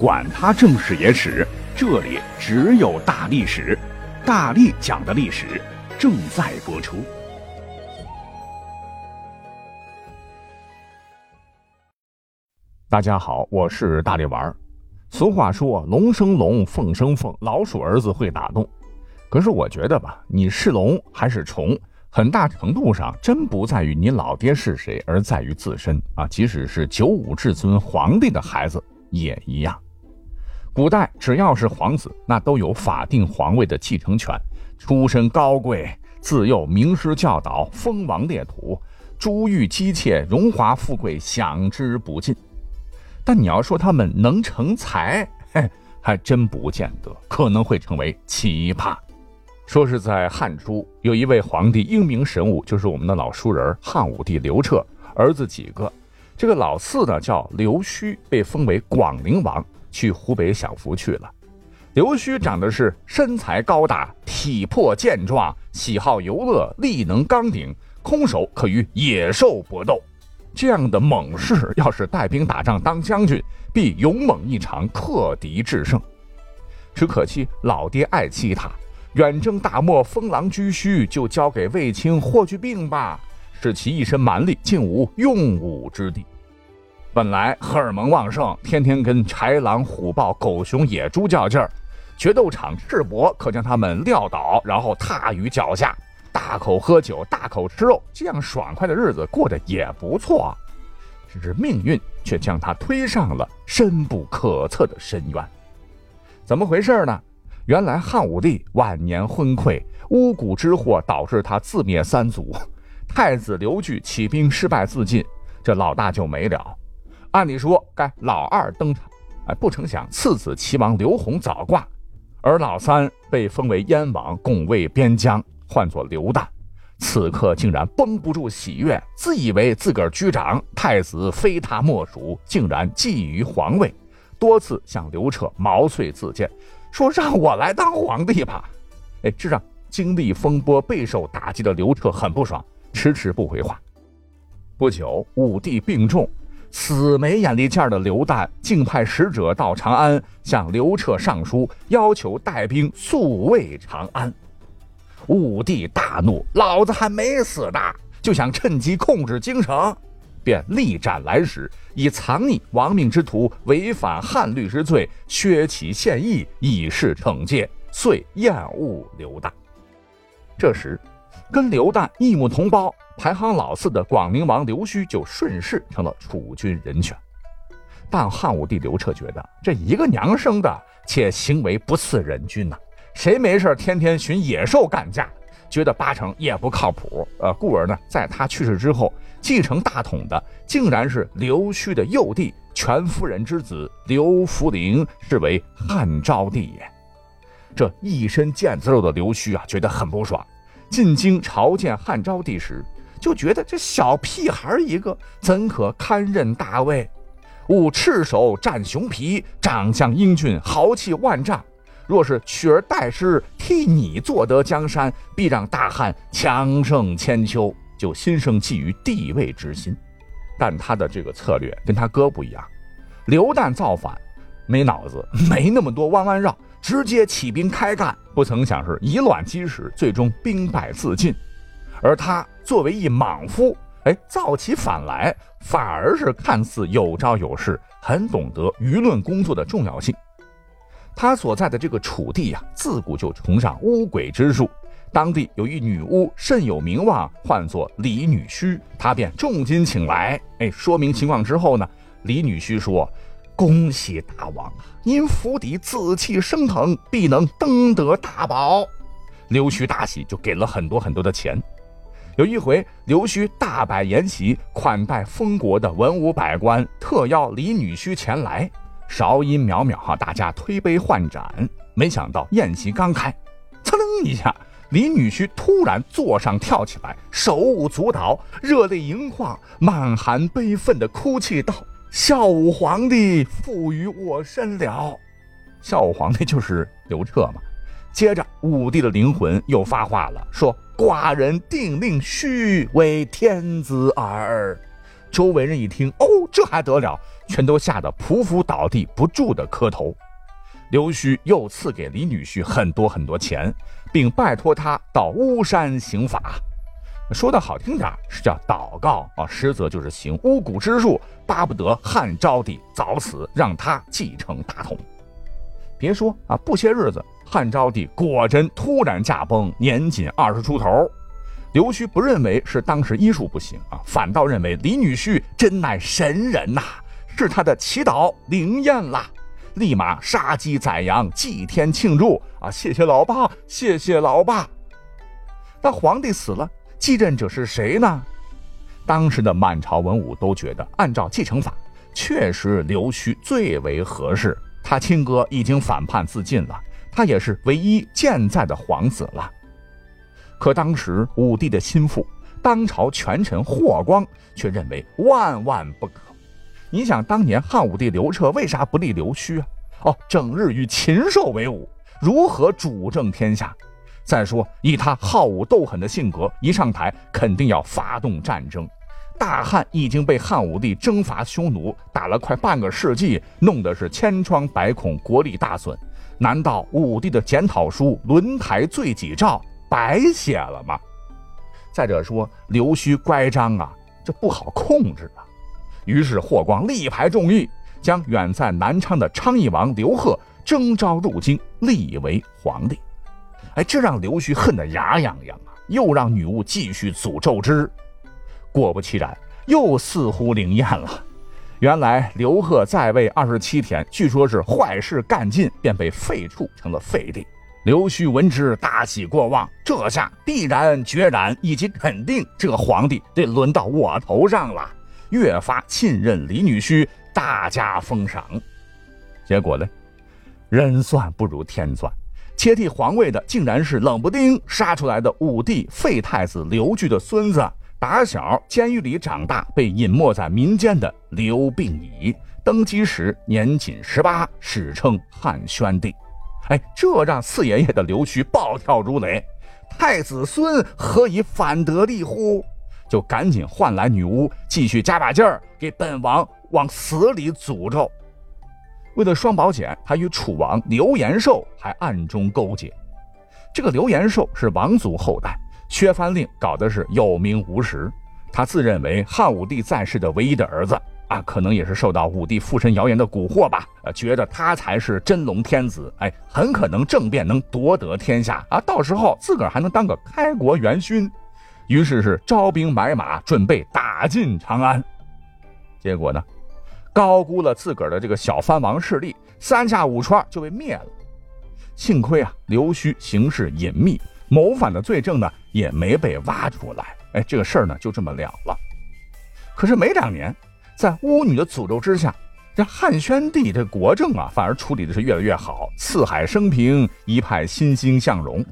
管他正史野史，这里只有大历史，大力讲的历史正在播出。大家好，我是大力丸。俗话说“龙生龙，凤生凤，老鼠儿子会打洞”。可是我觉得吧，你是龙还是虫，很大程度上真不在于你老爹是谁，而在于自身啊。即使是九五至尊皇帝的孩子也一样。古代只要是皇子，那都有法定皇位的继承权，出身高贵，自幼名师教导，封王列土，珠玉姬妾，荣华富贵享之不尽。但你要说他们能成才，还真不见得，可能会成为奇葩。说是在汉初，有一位皇帝英明神武，就是我们的老熟人汉武帝刘彻，儿子几个，这个老四呢叫刘须，被封为广陵王。去湖北享福去了。刘须长得是身材高大，体魄健壮，喜好游乐，力能刚鼎，空手可与野兽搏斗。这样的猛士，要是带兵打仗当将军，必勇猛异常，克敌制胜。只可惜老爹爱欺他，远征大漠，封狼居胥，就交给卫青霍去病吧，使其一身蛮力，竟无用武之地。本来荷尔蒙旺盛，天天跟豺狼虎豹、狗熊野猪较劲儿，决斗场赤膊可将他们撂倒，然后踏于脚下，大口喝酒，大口吃肉，这样爽快的日子过得也不错。只是命运却将他推上了深不可测的深渊。怎么回事呢？原来汉武帝晚年昏聩，巫蛊之祸导致他自灭三族，太子刘据起兵失败自尽，这老大就没了。按理说该老二登场，哎，不成想次子齐王刘宏早挂，而老三被封为燕王，拱卫边疆，唤作刘旦。此刻竟然绷不住喜悦，自以为自个儿居长，太子非他莫属，竟然觊觎皇位，多次向刘彻毛遂自荐，说让我来当皇帝吧。哎，这让经历风波、备受打击的刘彻很不爽，迟迟不回话。不久，武帝病重。死没眼力见的刘旦竟派使者到长安，向刘彻上书，要求带兵速卫长安。武帝大怒，老子还没死呢，就想趁机控制京城，便力斩来使，以藏匿亡命之徒、违反汉律之罪，削其县邑，以示惩戒，遂厌恶刘旦。这时，跟刘旦一母同胞。排行老四的广陵王刘须就顺势成了储君人选，但汉武帝刘彻觉得这一个娘生的，且行为不似人君呐，谁没事天天寻野兽干架，觉得八成也不靠谱。呃，故而呢，在他去世之后，继承大统的竟然是刘须的幼弟全夫人之子刘弗陵，是为汉昭帝也。这一身腱子肉的刘须啊，觉得很不爽，进京朝见汉昭帝时。就觉得这小屁孩一个，怎可堪任大位？吾赤手战熊皮，长相英俊，豪气万丈。若是取而代之，替你坐得江山，必让大汉强盛千秋。就心生觊觎帝位之心。但他的这个策略跟他哥不一样。刘旦造反，没脑子，没那么多弯弯绕，直接起兵开干。不曾想是以卵击石，最终兵败自尽。而他作为一莽夫，哎，造起反来，反而是看似有招有势，很懂得舆论工作的重要性。他所在的这个楚地呀，自古就崇尚巫鬼之术，当地有一女巫甚有名望，唤作李女婿，他便重金请来。哎，说明情况之后呢，李女婿说：“恭喜大王，您府邸紫气升腾，必能登得大宝。”刘须大喜，就给了很多很多的钱。有一回，刘须大摆筵席，款待封国的文武百官，特邀李女婿前来。韶音渺渺，哈，大家推杯换盏。没想到宴席刚开，噌一下，李女婿突然坐上跳起来，手舞足蹈，热泪盈眶，满含悲愤的哭泣道：“孝武皇帝负于我身了。”孝武皇帝就是刘彻嘛。接着，武帝的灵魂又发话了，说。寡人定令须为天子耳，周围人一听，哦，这还得了，全都吓得匍匐倒地，不住的磕头。刘须又赐给李女婿很多很多钱，并拜托他到巫山行法。说的好听点是叫祷告啊，实则就是行巫蛊之术，巴不得汉昭帝早死，让他继承大统。别说啊，不些日子，汉昭帝果真突然驾崩，年仅二十出头。刘须不认为是当时医术不行啊，反倒认为李女婿真乃神人呐，是他的祈祷灵验了。立马杀鸡宰羊祭天庆祝啊！谢谢老爸，谢谢老爸。那皇帝死了，继任者是谁呢？当时的满朝文武都觉得，按照继承法，确实刘须最为合适。他亲哥已经反叛自尽了，他也是唯一健在的皇子了。可当时武帝的心腹，当朝权臣霍光却认为万万不可。你想当年汉武帝刘彻为啥不立刘须啊？哦，整日与禽兽为伍，如何主政天下？再说以他好武斗狠的性格，一上台肯定要发动战争。大汉已经被汉武帝征伐匈奴打了快半个世纪，弄得是千疮百孔，国力大损。难道武帝的检讨书轮台罪己诏白写了吗？再者说刘须乖张啊，这不好控制啊。于是霍光力排众议，将远在南昌的昌邑王刘贺征召入京，立为皇帝。哎，这让刘须恨得牙痒痒啊！又让女巫继续诅咒之，果不其然，又似乎灵验了。原来刘贺在位二十七天，据说是坏事干尽，便被废黜成了废帝。刘须闻之大喜过望，这下必然决然以及肯定，这个皇帝得轮到我头上了。越发信任李女婿，大加封赏。结果呢，人算不如天算，接替皇位的竟然是冷不丁杀出来的武帝废太子刘据的孙子，打小监狱里长大，被隐没在民间的刘病已。登基时年仅十八，史称汉宣帝。哎，这让四爷爷的刘须暴跳如雷：太子孙何以反得利乎？就赶紧唤来女巫，继续加把劲儿，给本王往死里诅咒。为了双保险，他与楚王刘延寿还暗中勾结。这个刘延寿是王族后代，削藩令搞的是有名无实。他自认为汉武帝在世的唯一的儿子啊，可能也是受到武帝附身谣言的蛊惑吧，呃，觉得他才是真龙天子，哎，很可能政变能夺得天下啊，到时候自个儿还能当个开国元勋。于是是招兵买马，准备打进长安。结果呢，高估了自个儿的这个小藩王势力，三下五除二就被灭了。幸亏啊，刘须行事隐秘，谋反的罪证呢也没被挖出来。哎，这个事儿呢就这么了了。可是没两年，在巫女的诅咒之下，这汉宣帝这国政啊反而处理的是越来越好，四海升平，一派欣欣向荣。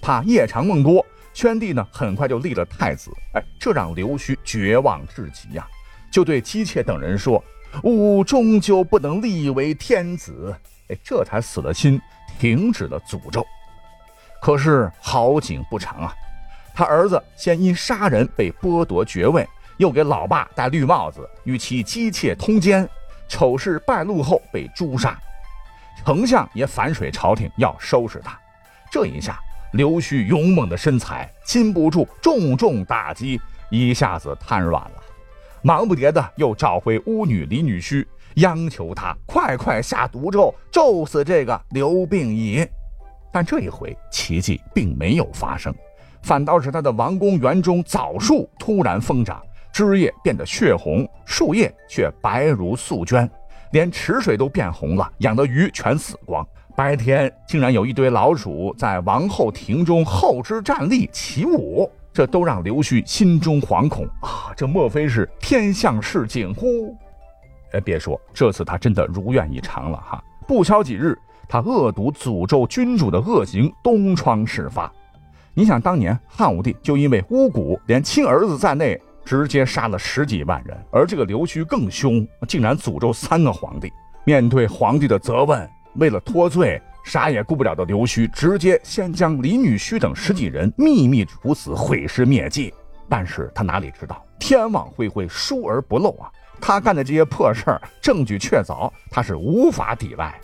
怕夜长梦多。宣帝呢，很快就立了太子，哎，这让刘须绝望至极呀，就对姬妾等人说：“吾终究不能立为天子。”哎，这才死了心，停止了诅咒。可是好景不长啊，他儿子先因杀人被剥夺爵位，又给老爸戴绿帽子，与其姬妾通奸，丑事败露后被诛杀。丞相也反水朝廷，要收拾他。这一下。刘须勇猛的身材禁不住重重打击，一下子瘫软了，忙不迭的又找回巫女李女婿，央求他快快下毒咒，咒死这个刘病已。但这一回奇迹并没有发生，反倒是他的王宫园中枣树突然疯长，枝叶变得血红，树叶却白如素绢，连池水都变红了，养的鱼全死光。白天竟然有一堆老鼠在王后庭中后肢站立起舞，这都让刘须心中惶恐啊！这莫非是天象示警乎？哎，别说，这次他真的如愿以偿了哈！不消几日，他恶毒诅咒君主的恶行东窗事发。你想，当年汉武帝就因为巫蛊，连亲儿子在内，直接杀了十几万人，而这个刘须更凶，竟然诅咒三个皇帝。面对皇帝的责问。为了脱罪，啥也顾不了的刘须，直接先将李女婿等十几人秘密处死，毁尸灭迹。但是他哪里知道，天网恢恢，疏而不漏啊！他干的这些破事儿，证据确凿，他是无法抵赖，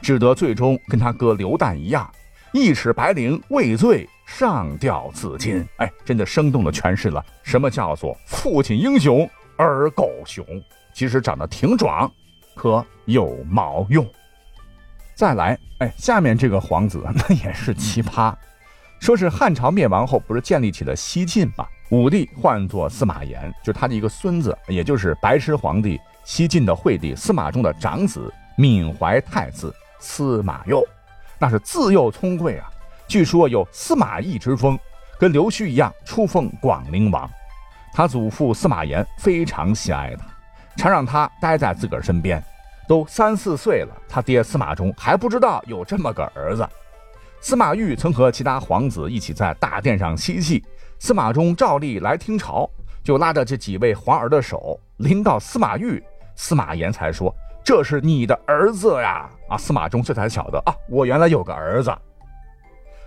只得最终跟他哥刘旦一样，一尺白绫畏罪，上吊自尽。哎，真的生动地诠释了什么叫做父亲英雄儿狗熊。其实长得挺壮，可有毛用？再来，哎，下面这个皇子那 也是奇葩。说是汉朝灭亡后，不是建立起了西晋吗？武帝唤作司马炎，就他的一个孙子，也就是白痴皇帝西晋的惠帝司马衷的长子，闵怀太子司马攸，那是自幼聪慧啊。据说有司马懿之风，跟刘须一样出封广陵王。他祖父司马炎非常喜爱他，常让他待在自个儿身边。都三四岁了，他爹司马衷还不知道有这么个儿子。司马懿曾和其他皇子一起在大殿上嬉戏，司马衷照例来听朝，就拉着这几位皇儿的手，临到司马懿，司马炎才说：“这是你的儿子呀！”啊，司马衷这才晓得啊，我原来有个儿子。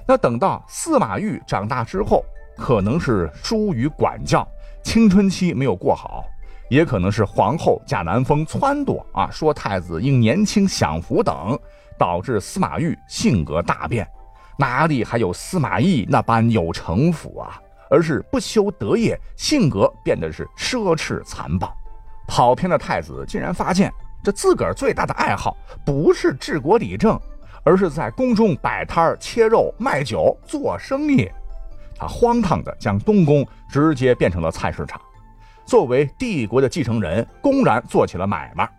那等到司马懿长大之后，可能是疏于管教，青春期没有过好，也可能是皇后贾南风撺掇啊，说太子应年轻享福等，导致司马懿性格大变。哪里还有司马懿那般有城府啊？而是不修德业，性格变得是奢侈残暴。跑偏的太子竟然发现，这自个儿最大的爱好不是治国理政，而是在宫中摆摊切肉、卖酒、做生意。他荒唐的将东宫直接变成了菜市场，作为帝国的继承人，公然做起了买卖。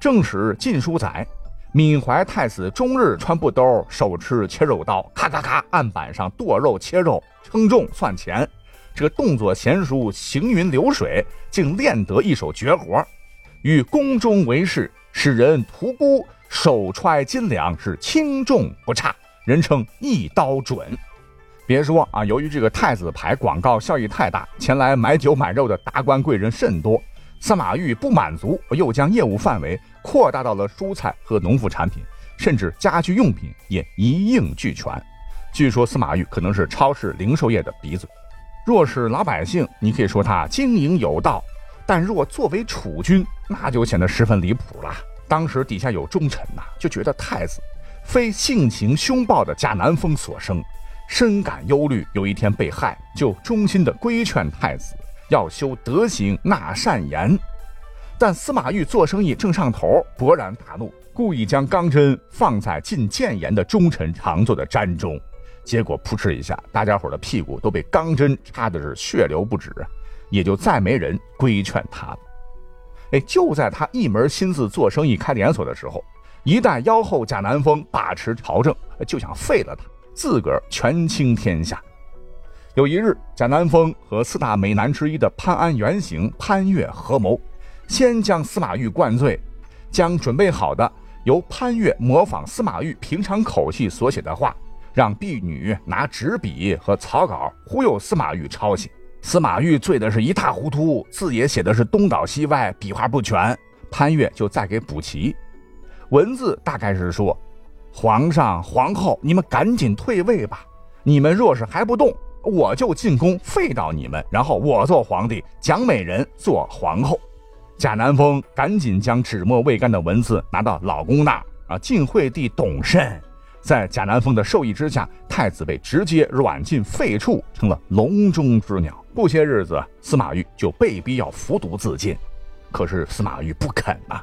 正史《晋书》载。闵怀太子终日穿布兜，手持切肉刀，咔咔咔案板上剁肉切肉，称重算钱。这个动作娴熟，行云流水，竟练得一手绝活。与宫中为士，使人屠沽，手揣斤两，是轻重不差，人称一刀准。别说啊，由于这个太子牌广告效益太大，前来买酒买肉的达官贵人甚多。司马懿不满足，又将业务范围。扩大到了蔬菜和农副产品，甚至家居用品也一应俱全。据说司马懿可能是超市零售业的鼻祖。若是老百姓，你可以说他经营有道；但若作为储君，那就显得十分离谱了。当时底下有忠臣呐，就觉得太子非性情凶暴的贾南风所生，深感忧虑。有一天被害，就衷心的规劝太子要修德行，纳善言。但司马懿做生意正上头，勃然大怒，故意将钢针放在进谏言的忠臣常坐的毡中，结果扑哧一下，大家伙的屁股都被钢针插的是血流不止，也就再没人规劝他了。哎，就在他一门心思做生意开连锁的时候，一代妖后贾南风把持朝政，就想废了他，自个儿权倾天下。有一日，贾南风和四大美男之一的潘安原型潘岳合谋。先将司马懿灌醉，将准备好的由潘岳模仿司马懿平常口气所写的话，让婢女拿纸笔和草稿忽悠司马懿抄写。司马懿醉的是一塌糊涂，字也写的是东倒西歪，笔画不全。潘岳就再给补齐。文字大概是说：“皇上、皇后，你们赶紧退位吧！你们若是还不动，我就进宫废掉你们，然后我做皇帝，蒋美人做皇后。”贾南风赶紧将纸墨未干的文字拿到老公那儿啊！晋惠帝懂甚，在贾南风的授意之下，太子被直接软禁废黜，成了笼中之鸟。不些日子，司马懿就被逼要服毒自尽，可是司马懿不肯啊！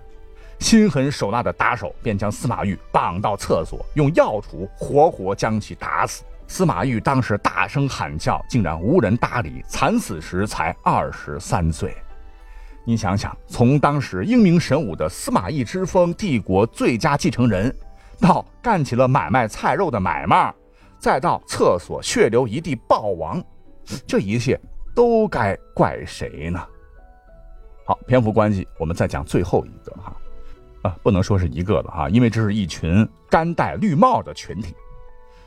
心狠手辣的打手便将司马懿绑到厕所，用药杵活活将其打死。司马懿当时大声喊叫，竟然无人搭理，惨死时才二十三岁。你想想，从当时英明神武的司马懿之风帝国最佳继承人，到干起了买卖菜肉的买卖，再到厕所血流一地暴亡，这一切都该怪谁呢？好，篇幅关系，我们再讲最后一个哈，啊，不能说是一个了哈，因为这是一群干戴绿帽的群体。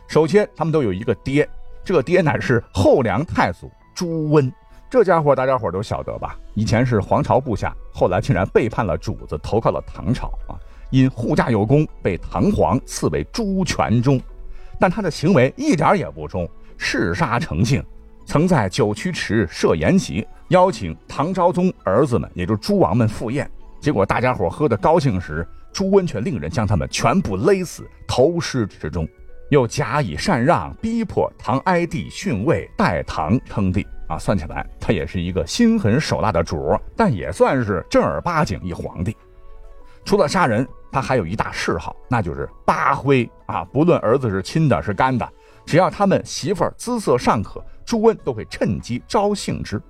首先，他们都有一个爹，这爹乃是后梁太祖朱温。这家伙大家伙都晓得吧？以前是皇朝部下，后来竟然背叛了主子，投靠了唐朝啊！因护驾有功，被唐皇赐为朱全忠。但他的行为一点也不忠，嗜杀成性，曾在九曲池设筵席，邀请唐昭宗儿子们，也就是诸王们赴宴。结果大家伙喝得高兴时，朱温却令人将他们全部勒死，投尸池中，又假以禅让，逼迫唐哀帝逊位，代唐称帝。啊，算起来他也是一个心狠手辣的主，但也算是正儿八经一皇帝。除了杀人，他还有一大嗜好，那就是扒灰啊！不论儿子是亲的，是干的，只要他们媳妇儿姿色尚可，朱温都会趁机招幸之。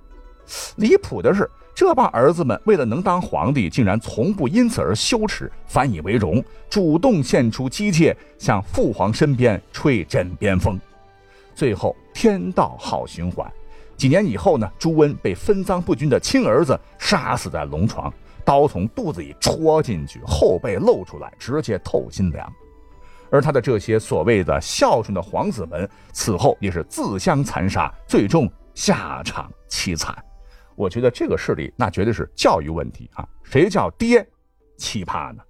离谱的是，这帮儿子们为了能当皇帝，竟然从不因此而羞耻，反以为荣，主动献出姬妾，向父皇身边吹枕边风。最后，天道好循环。几年以后呢，朱温被分赃不均的亲儿子杀死在龙床，刀从肚子里戳进去，后背露出来，直接透心凉。而他的这些所谓的孝顺的皇子们，此后也是自相残杀，最终下场凄惨。我觉得这个事例那绝对是教育问题啊！谁叫爹奇葩呢？